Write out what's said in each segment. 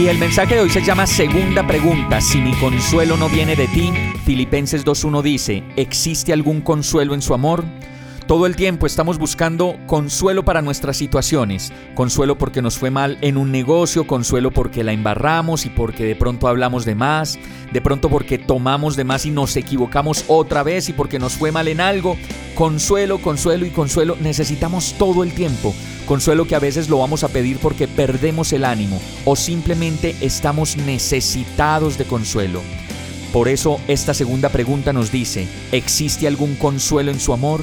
Y el mensaje de hoy se llama Segunda pregunta, si mi consuelo no viene de ti. Filipenses 2.1 dice, ¿existe algún consuelo en su amor? Todo el tiempo estamos buscando consuelo para nuestras situaciones, consuelo porque nos fue mal en un negocio, consuelo porque la embarramos y porque de pronto hablamos de más, de pronto porque tomamos de más y nos equivocamos otra vez y porque nos fue mal en algo. Consuelo, consuelo y consuelo necesitamos todo el tiempo. Consuelo que a veces lo vamos a pedir porque perdemos el ánimo o simplemente estamos necesitados de consuelo. Por eso esta segunda pregunta nos dice, ¿existe algún consuelo en su amor?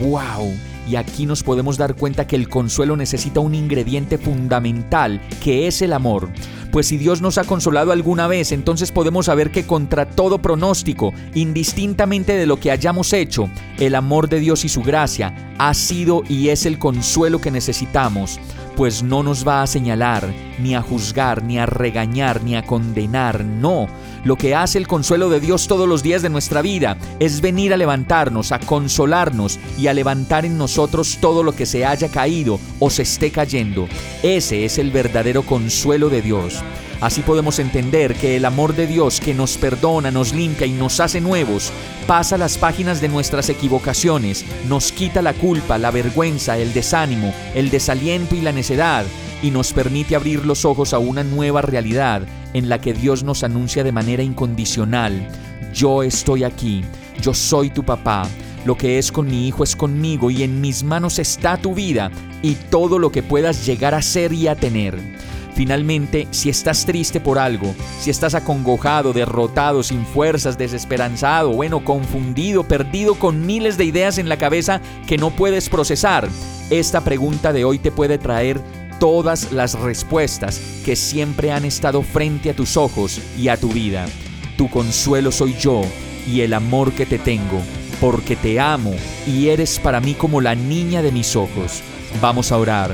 ¡Wow! Y aquí nos podemos dar cuenta que el consuelo necesita un ingrediente fundamental, que es el amor. Pues si Dios nos ha consolado alguna vez, entonces podemos saber que contra todo pronóstico, indistintamente de lo que hayamos hecho, el amor de Dios y su gracia ha sido y es el consuelo que necesitamos pues no nos va a señalar, ni a juzgar, ni a regañar, ni a condenar, no. Lo que hace el consuelo de Dios todos los días de nuestra vida es venir a levantarnos, a consolarnos y a levantar en nosotros todo lo que se haya caído o se esté cayendo. Ese es el verdadero consuelo de Dios. Así podemos entender que el amor de Dios que nos perdona, nos limpia y nos hace nuevos, pasa las páginas de nuestras equivocaciones, nos quita la culpa, la vergüenza, el desánimo, el desaliento y la necedad, y nos permite abrir los ojos a una nueva realidad en la que Dios nos anuncia de manera incondicional, yo estoy aquí, yo soy tu papá, lo que es con mi hijo es conmigo y en mis manos está tu vida y todo lo que puedas llegar a ser y a tener. Finalmente, si estás triste por algo, si estás acongojado, derrotado, sin fuerzas, desesperanzado, bueno, confundido, perdido con miles de ideas en la cabeza que no puedes procesar, esta pregunta de hoy te puede traer todas las respuestas que siempre han estado frente a tus ojos y a tu vida. Tu consuelo soy yo y el amor que te tengo, porque te amo y eres para mí como la niña de mis ojos. Vamos a orar.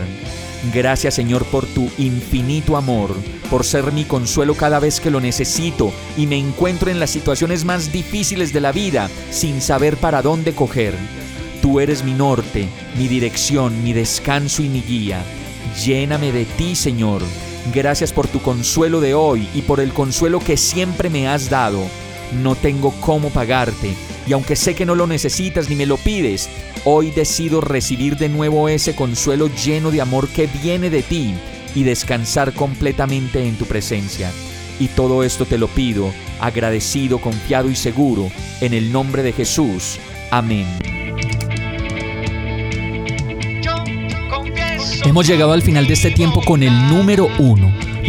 Gracias Señor por tu infinito amor, por ser mi consuelo cada vez que lo necesito y me encuentro en las situaciones más difíciles de la vida sin saber para dónde coger. Tú eres mi norte, mi dirección, mi descanso y mi guía. Lléname de ti, Señor. Gracias por tu consuelo de hoy y por el consuelo que siempre me has dado. No tengo cómo pagarte, y aunque sé que no lo necesitas ni me lo pides, hoy decido recibir de nuevo ese consuelo lleno de amor que viene de ti y descansar completamente en tu presencia. Y todo esto te lo pido, agradecido, confiado y seguro, en el nombre de Jesús. Amén. Hemos llegado al final de este tiempo con el número uno.